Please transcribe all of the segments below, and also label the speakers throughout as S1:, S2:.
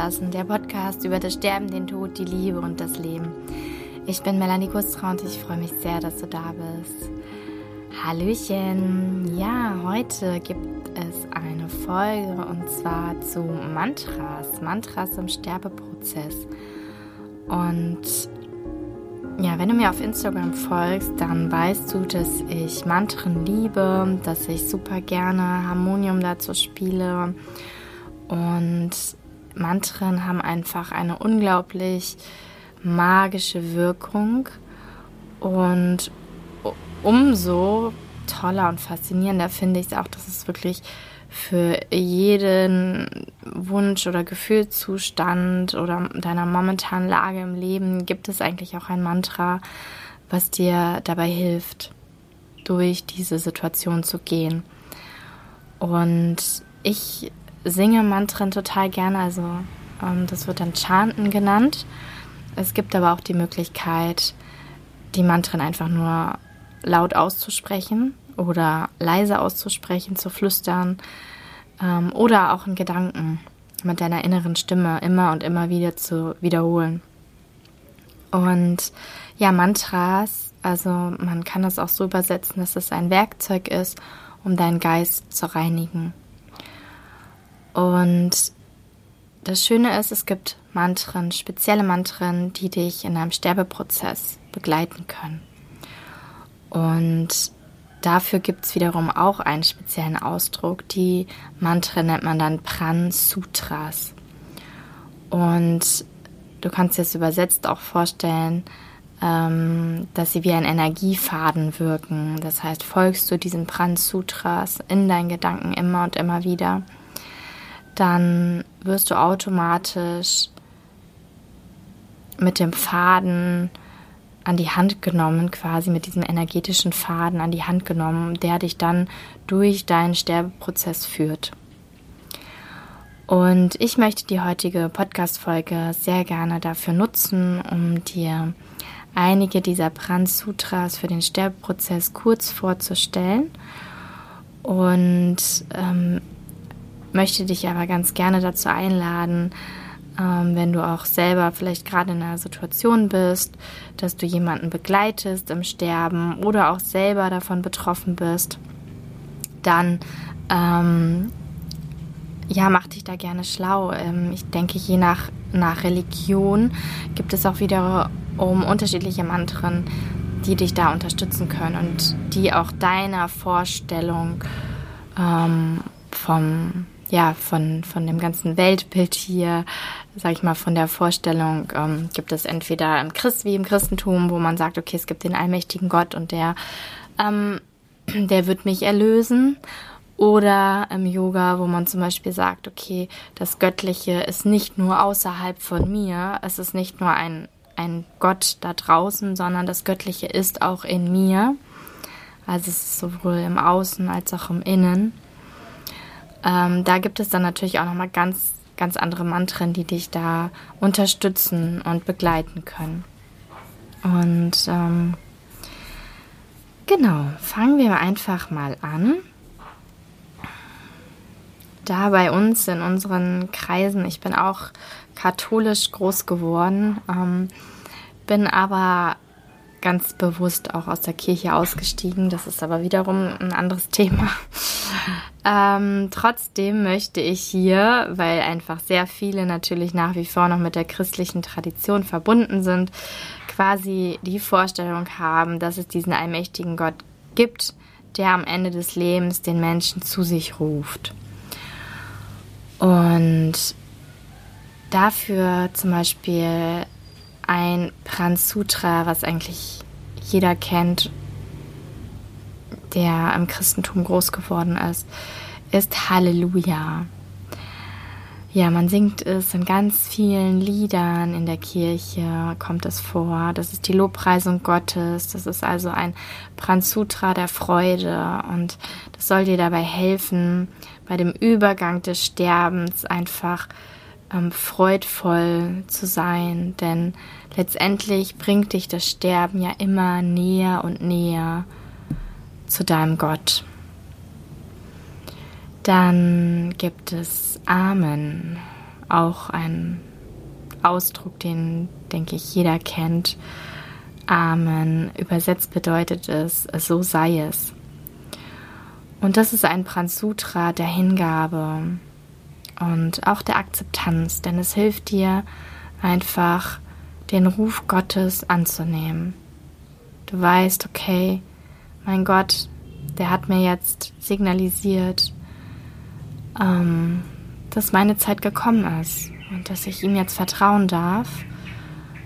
S1: Loslassen, der Podcast über das Sterben, den Tod, die Liebe und das Leben. Ich bin Melanie Gustra und ich freue mich sehr, dass du da bist. Hallöchen! Ja, heute gibt es eine Folge und zwar zu Mantras, Mantras im Sterbeprozess. Und ja, wenn du mir auf Instagram folgst, dann weißt du, dass ich Mantren liebe, dass ich super gerne Harmonium dazu spiele. Und Mantren haben einfach eine unglaublich magische Wirkung. Und umso toller und faszinierender finde ich es auch, dass es wirklich für jeden Wunsch oder Gefühlszustand oder deiner momentanen Lage im Leben gibt es eigentlich auch ein Mantra, was dir dabei hilft, durch diese Situation zu gehen. Und ich singe Mantren total gerne, also ähm, das wird dann Chanten genannt. Es gibt aber auch die Möglichkeit, die Mantren einfach nur laut auszusprechen oder leise auszusprechen, zu flüstern ähm, oder auch in Gedanken mit deiner inneren Stimme immer und immer wieder zu wiederholen. Und ja, Mantras, also man kann das auch so übersetzen, dass es ein Werkzeug ist, um deinen Geist zu reinigen. Und das Schöne ist, es gibt Mantren, spezielle Mantren, die dich in einem Sterbeprozess begleiten können. Und dafür gibt es wiederum auch einen speziellen Ausdruck. Die Mantren nennt man dann Pran Sutras. Und du kannst dir das übersetzt auch vorstellen, ähm, dass sie wie ein Energiefaden wirken. Das heißt, folgst du diesen Pran Sutras in deinen Gedanken immer und immer wieder, dann wirst du automatisch mit dem Faden an die Hand genommen, quasi mit diesem energetischen Faden an die Hand genommen, der dich dann durch deinen Sterbeprozess führt. Und ich möchte die heutige Podcast-Folge sehr gerne dafür nutzen, um dir einige dieser Pran-Sutras für den Sterbeprozess kurz vorzustellen. Und ähm, möchte dich aber ganz gerne dazu einladen, ähm, wenn du auch selber vielleicht gerade in einer Situation bist, dass du jemanden begleitest im Sterben oder auch selber davon betroffen bist, dann ähm, ja, mach dich da gerne schlau. Ähm, ich denke, je nach, nach Religion gibt es auch wiederum unterschiedliche Mantren, die dich da unterstützen können und die auch deiner Vorstellung ähm, vom ja, von, von dem ganzen Weltbild hier, sag ich mal, von der Vorstellung, ähm, gibt es entweder im Christ wie im Christentum, wo man sagt, okay, es gibt den allmächtigen Gott und der, ähm, der wird mich erlösen. Oder im Yoga, wo man zum Beispiel sagt, okay, das Göttliche ist nicht nur außerhalb von mir, es ist nicht nur ein, ein Gott da draußen, sondern das Göttliche ist auch in mir. Also es ist sowohl im Außen als auch im Innen. Ähm, da gibt es dann natürlich auch nochmal ganz, ganz andere Mantren, die dich da unterstützen und begleiten können. Und ähm, genau, fangen wir einfach mal an. Da bei uns in unseren Kreisen, ich bin auch katholisch groß geworden, ähm, bin aber ganz bewusst auch aus der Kirche ausgestiegen. Das ist aber wiederum ein anderes Thema. Ähm, trotzdem möchte ich hier, weil einfach sehr viele natürlich nach wie vor noch mit der christlichen Tradition verbunden sind, quasi die Vorstellung haben, dass es diesen allmächtigen Gott gibt, der am Ende des Lebens den Menschen zu sich ruft. Und dafür zum Beispiel ein Pransutra, was eigentlich jeder kennt, der im Christentum groß geworden ist, ist Halleluja. Ja, man singt es in ganz vielen Liedern in der Kirche, kommt es vor. Das ist die Lobpreisung Gottes. Das ist also ein Pransutra der Freude und das soll dir dabei helfen, bei dem Übergang des Sterbens einfach ähm, freudvoll zu sein, denn letztendlich bringt dich das Sterben ja immer näher und näher zu deinem Gott. Dann gibt es Amen. auch ein Ausdruck, den, denke ich, jeder kennt. Amen. Übersetzt bedeutet es, so sei es. Und das ist ein Pransutra der Hingabe und auch der Akzeptanz, denn es hilft dir einfach, den Ruf Gottes anzunehmen. Du weißt, okay, mein Gott, der hat mir jetzt signalisiert, ähm, dass meine Zeit gekommen ist und dass ich ihm jetzt vertrauen darf.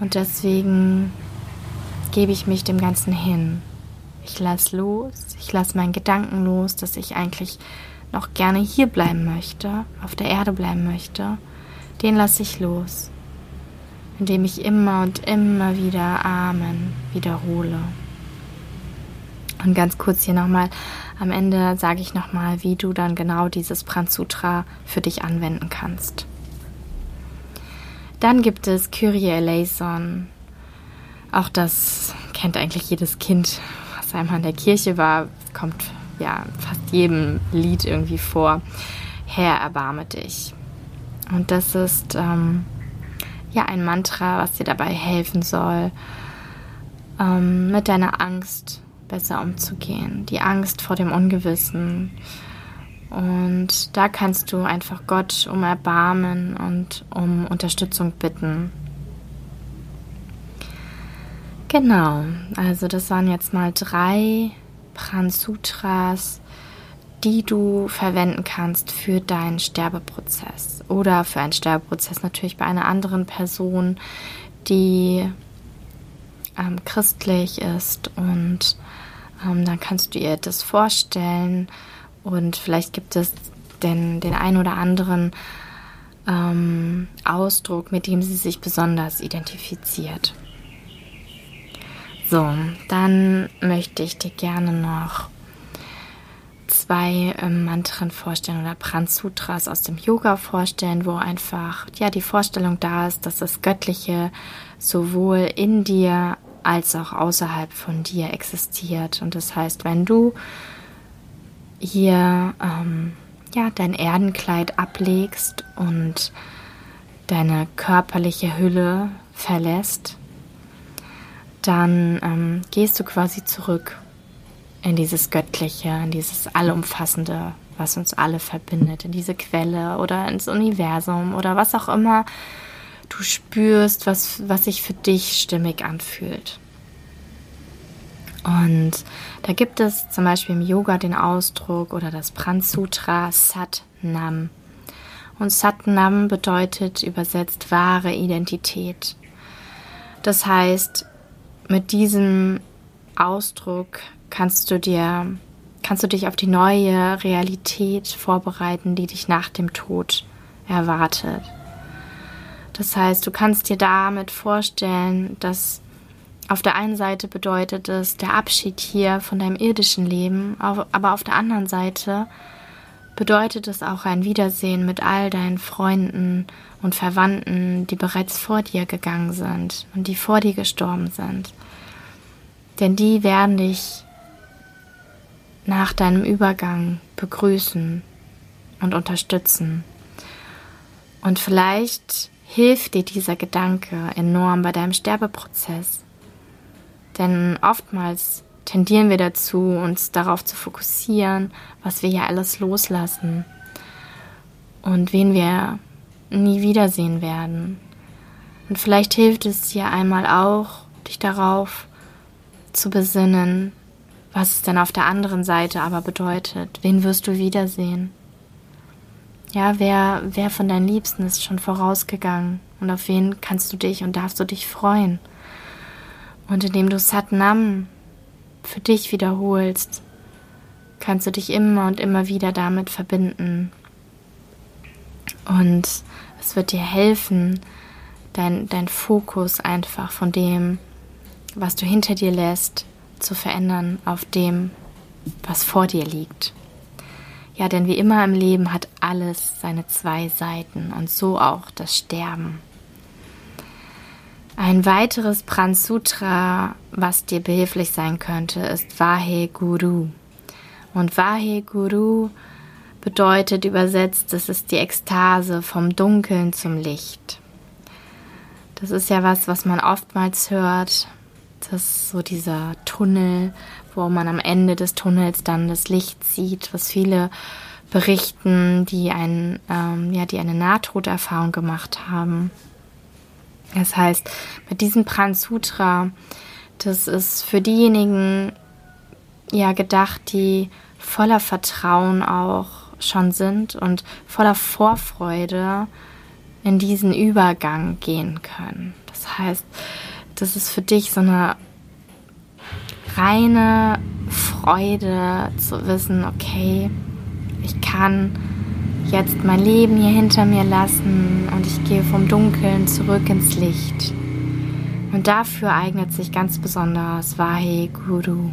S1: Und deswegen gebe ich mich dem Ganzen hin. Ich lasse los, ich lasse meinen Gedanken los, dass ich eigentlich noch gerne hier bleiben möchte, auf der Erde bleiben möchte. Den lasse ich los, indem ich immer und immer wieder Amen wiederhole. Und ganz kurz hier nochmal, am Ende sage ich nochmal, wie du dann genau dieses Pransutra für dich anwenden kannst. Dann gibt es Kyrie eleison. Auch das kennt eigentlich jedes Kind, was einmal in der Kirche war, kommt ja fast jedem Lied irgendwie vor. Herr, erbarme dich. Und das ist ähm, ja ein Mantra, was dir dabei helfen soll, ähm, mit deiner Angst besser umzugehen. Die Angst vor dem Ungewissen, und da kannst du einfach Gott um Erbarmen und um Unterstützung bitten. Genau, also das waren jetzt mal drei Pransutras, die du verwenden kannst für deinen Sterbeprozess oder für einen Sterbeprozess natürlich bei einer anderen Person, die ähm, christlich ist und ähm, dann kannst du ihr das vorstellen und vielleicht gibt es den, den ein oder anderen ähm, Ausdruck, mit dem sie sich besonders identifiziert. So, dann möchte ich dir gerne noch zwei ähm, Mantren vorstellen oder Pransutras aus dem Yoga vorstellen, wo einfach ja die Vorstellung da ist, dass das Göttliche sowohl in dir als auch außerhalb von dir existiert. Und das heißt, wenn du hier ähm, ja, dein Erdenkleid ablegst und deine körperliche Hülle verlässt, dann ähm, gehst du quasi zurück in dieses Göttliche, in dieses Allumfassende, was uns alle verbindet, in diese Quelle oder ins Universum oder was auch immer du spürst, was, was sich für dich stimmig anfühlt. Und da gibt es zum Beispiel im Yoga den Ausdruck oder das Pransutra Sat Nam. Und Sat Nam bedeutet übersetzt wahre Identität. Das heißt, mit diesem Ausdruck kannst du dir, kannst du dich auf die neue Realität vorbereiten, die dich nach dem Tod erwartet. Das heißt, du kannst dir damit vorstellen, dass auf der einen Seite bedeutet es der Abschied hier von deinem irdischen Leben, aber auf der anderen Seite bedeutet es auch ein Wiedersehen mit all deinen Freunden und Verwandten, die bereits vor dir gegangen sind und die vor dir gestorben sind. Denn die werden dich nach deinem Übergang begrüßen und unterstützen. Und vielleicht hilft dir dieser Gedanke enorm bei deinem Sterbeprozess denn oftmals tendieren wir dazu, uns darauf zu fokussieren, was wir ja alles loslassen und wen wir nie wiedersehen werden. Und vielleicht hilft es dir einmal auch, dich darauf zu besinnen, was es denn auf der anderen Seite aber bedeutet. Wen wirst du wiedersehen? Ja, wer, wer von deinen Liebsten ist schon vorausgegangen und auf wen kannst du dich und darfst du dich freuen? Und indem du Satnam für dich wiederholst, kannst du dich immer und immer wieder damit verbinden. Und es wird dir helfen, dein, dein Fokus einfach von dem, was du hinter dir lässt, zu verändern auf dem, was vor dir liegt. Ja, denn wie immer im Leben hat alles seine zwei Seiten und so auch das Sterben. Ein weiteres Pransutra, was dir behilflich sein könnte, ist Vahe Guru. Und Vahe Guru bedeutet übersetzt, das ist die Ekstase vom Dunkeln zum Licht. Das ist ja was, was man oftmals hört. Das ist so dieser Tunnel, wo man am Ende des Tunnels dann das Licht sieht, was viele berichten, die, ein, ähm, ja, die eine Nahtoderfahrung gemacht haben. Das heißt, mit diesem Pran Sutra, das ist für diejenigen ja gedacht, die voller Vertrauen auch schon sind und voller Vorfreude in diesen Übergang gehen können. Das heißt, das ist für dich so eine reine Freude zu wissen, okay, ich kann jetzt mein Leben hier hinter mir lassen und ich gehe vom Dunkeln zurück ins Licht. Und dafür eignet sich ganz besonders Vahe Guru.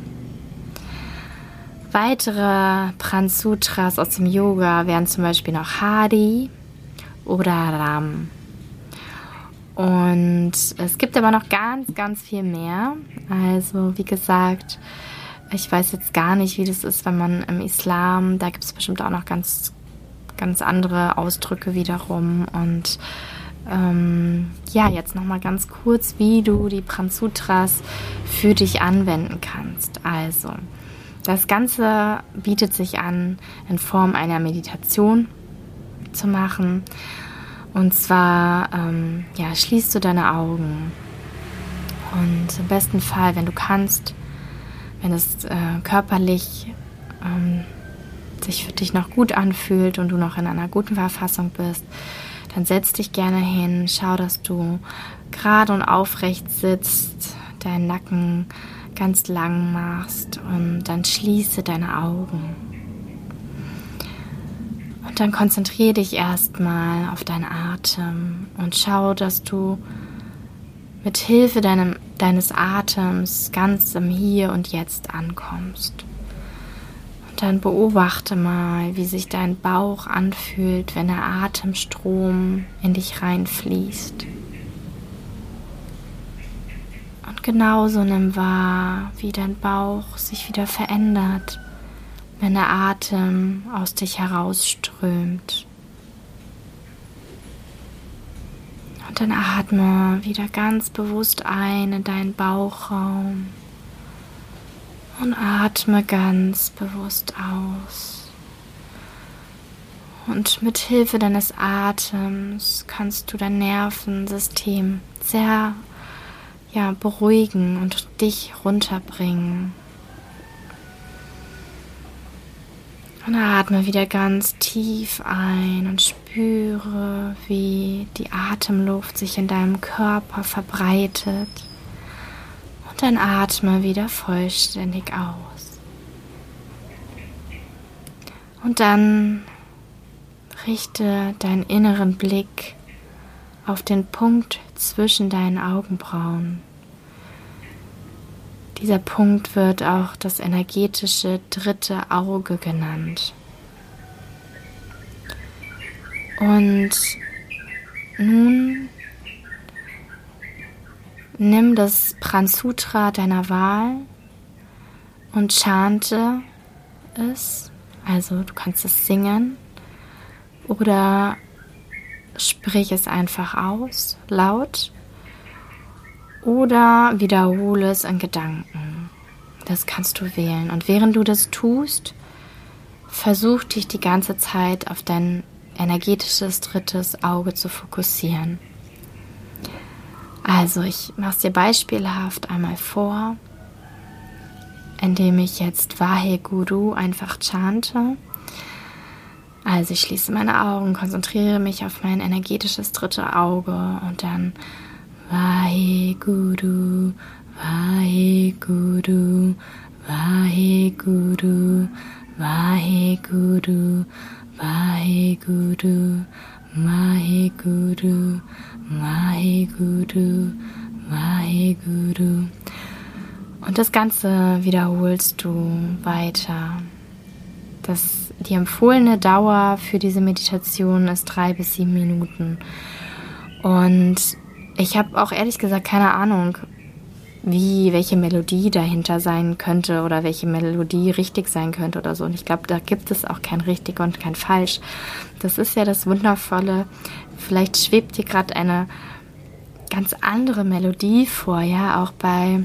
S1: Weitere Pransutras aus dem Yoga wären zum Beispiel noch Hari oder Ram. Und es gibt aber noch ganz, ganz viel mehr. Also wie gesagt, ich weiß jetzt gar nicht, wie das ist, wenn man im Islam, da gibt es bestimmt auch noch ganz, ganz andere Ausdrücke wiederum. Und ähm, ja, jetzt nochmal ganz kurz, wie du die Pransutras für dich anwenden kannst. Also, das Ganze bietet sich an, in Form einer Meditation zu machen. Und zwar ähm, ja, schließt du deine Augen und im besten Fall, wenn du kannst, wenn es äh, körperlich ähm, sich für dich noch gut anfühlt und du noch in einer guten Verfassung bist, dann setz dich gerne hin, schau, dass du gerade und aufrecht sitzt, deinen Nacken ganz lang machst und dann schließe deine Augen. Und dann konzentriere dich erstmal auf deinen Atem und schau, dass du mit Hilfe deinem, deines Atems ganz im Hier und Jetzt ankommst. Und dann beobachte mal, wie sich dein Bauch anfühlt, wenn der Atemstrom in dich reinfließt. Und genauso nimm wahr, wie dein Bauch sich wieder verändert wenn der Atem aus dich herausströmt. Und dann atme wieder ganz bewusst ein in deinen Bauchraum und atme ganz bewusst aus. Und mit Hilfe deines Atems kannst du dein Nervensystem sehr ja, beruhigen und dich runterbringen. Und atme wieder ganz tief ein und spüre, wie die Atemluft sich in deinem Körper verbreitet. Und dann atme wieder vollständig aus. Und dann richte deinen inneren Blick auf den Punkt zwischen deinen Augenbrauen. Dieser Punkt wird auch das energetische dritte Auge genannt. Und nun nimm das Pransutra deiner Wahl und chante es. Also du kannst es singen oder sprich es einfach aus, laut oder wiederhole es in Gedanken. Das kannst du wählen. Und während du das tust, versuch dich die ganze Zeit auf dein energetisches drittes Auge zu fokussieren. Also ich mache es dir beispielhaft einmal vor, indem ich jetzt Vahe Guru einfach chante. Also ich schließe meine Augen, konzentriere mich auf mein energetisches dritte Auge und dann Vaheguru, Vaheguru, Vaheguru, Vaheguru, Vaheguru, Vaheguru, Vaheguru, Vaheguru. Und das Ganze wiederholst du weiter. Das, die empfohlene Dauer für diese Meditation ist drei bis sieben Minuten. Und ich habe auch ehrlich gesagt keine Ahnung, wie, welche Melodie dahinter sein könnte oder welche Melodie richtig sein könnte oder so. Und ich glaube, da gibt es auch kein richtig und kein falsch. Das ist ja das Wundervolle. Vielleicht schwebt dir gerade eine ganz andere Melodie vor, ja, auch bei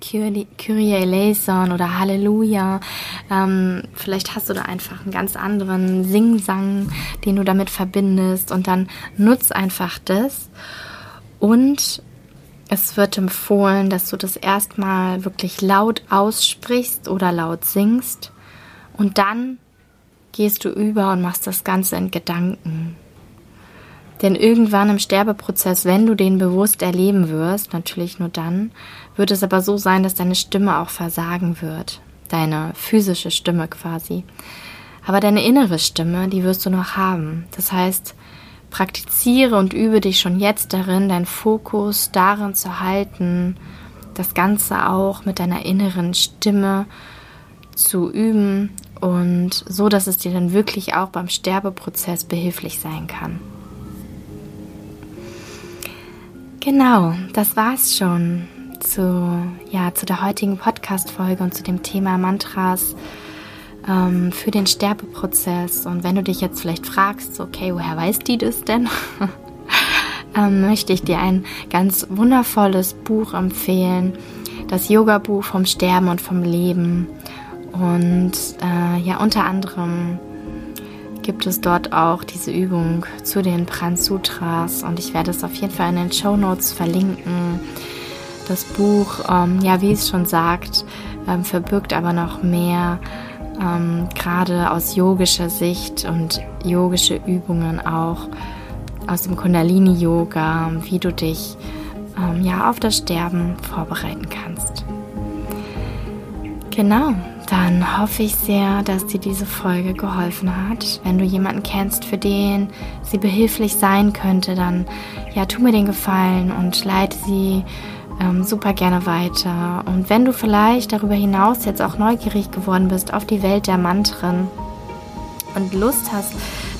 S1: Kyrie eleison oder Halleluja. Ähm, vielleicht hast du da einfach einen ganz anderen Singsang, den du damit verbindest und dann nutz einfach das. Und es wird empfohlen, dass du das erstmal wirklich laut aussprichst oder laut singst und dann gehst du über und machst das Ganze in Gedanken. Denn irgendwann im Sterbeprozess, wenn du den bewusst erleben wirst, natürlich nur dann, wird es aber so sein, dass deine Stimme auch versagen wird. Deine physische Stimme quasi. Aber deine innere Stimme, die wirst du noch haben. Das heißt, praktiziere und übe dich schon jetzt darin, deinen Fokus darin zu halten, das Ganze auch mit deiner inneren Stimme zu üben und so, dass es dir dann wirklich auch beim Sterbeprozess behilflich sein kann. Genau, das war's schon zu, ja, zu der heutigen Podcast-Folge und zu dem Thema Mantras ähm, für den Sterbeprozess. Und wenn du dich jetzt vielleicht fragst, okay, woher weiß die das denn? ähm, möchte ich dir ein ganz wundervolles Buch empfehlen. Das Yoga-Buch vom Sterben und vom Leben. Und äh, ja, unter anderem gibt es dort auch diese Übung zu den Pransutras und ich werde es auf jeden Fall in den Show Notes verlinken. Das Buch, ähm, ja, wie es schon sagt, ähm, verbirgt aber noch mehr, ähm, gerade aus yogischer Sicht und yogische Übungen auch aus dem Kundalini-Yoga, wie du dich ähm, ja auf das Sterben vorbereiten kannst. Genau, dann hoffe ich sehr, dass dir diese Folge geholfen hat. Wenn du jemanden kennst, für den sie behilflich sein könnte, dann ja, tu mir den Gefallen und leite sie ähm, super gerne weiter. Und wenn du vielleicht darüber hinaus jetzt auch neugierig geworden bist auf die Welt der Mantren und Lust hast,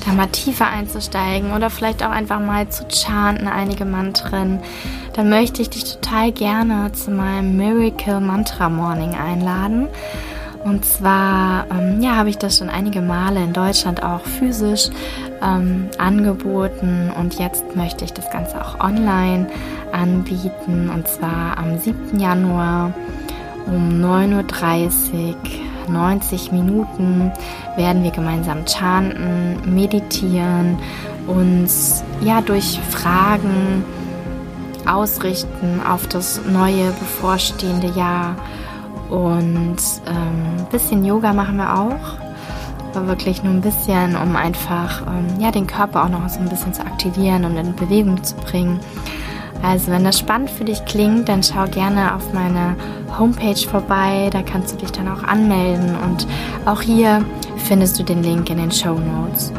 S1: da mal tiefer einzusteigen oder vielleicht auch einfach mal zu chanten einige Mantren, dann möchte ich dich total gerne zu meinem Miracle Mantra Morning einladen. Und zwar ähm, ja, habe ich das schon einige Male in Deutschland auch physisch ähm, angeboten und jetzt möchte ich das Ganze auch online anbieten. Und zwar am 7. Januar um 9.30 Uhr, 90 Minuten werden wir gemeinsam chanten, meditieren, uns ja durch Fragen ausrichten auf das neue bevorstehende Jahr und ähm, ein bisschen Yoga machen wir auch. Aber wirklich nur ein bisschen, um einfach ähm, ja, den Körper auch noch so ein bisschen zu aktivieren und in Bewegung zu bringen. Also wenn das spannend für dich klingt, dann schau gerne auf meine Homepage vorbei. Da kannst du dich dann auch anmelden. Und auch hier findest du den Link in den Show Notes.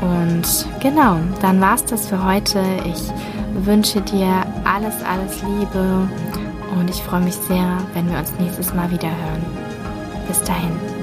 S1: Und genau, dann war's das für heute. Ich wünsche dir alles, alles Liebe und ich freue mich sehr, wenn wir uns nächstes Mal wieder hören. Bis dahin.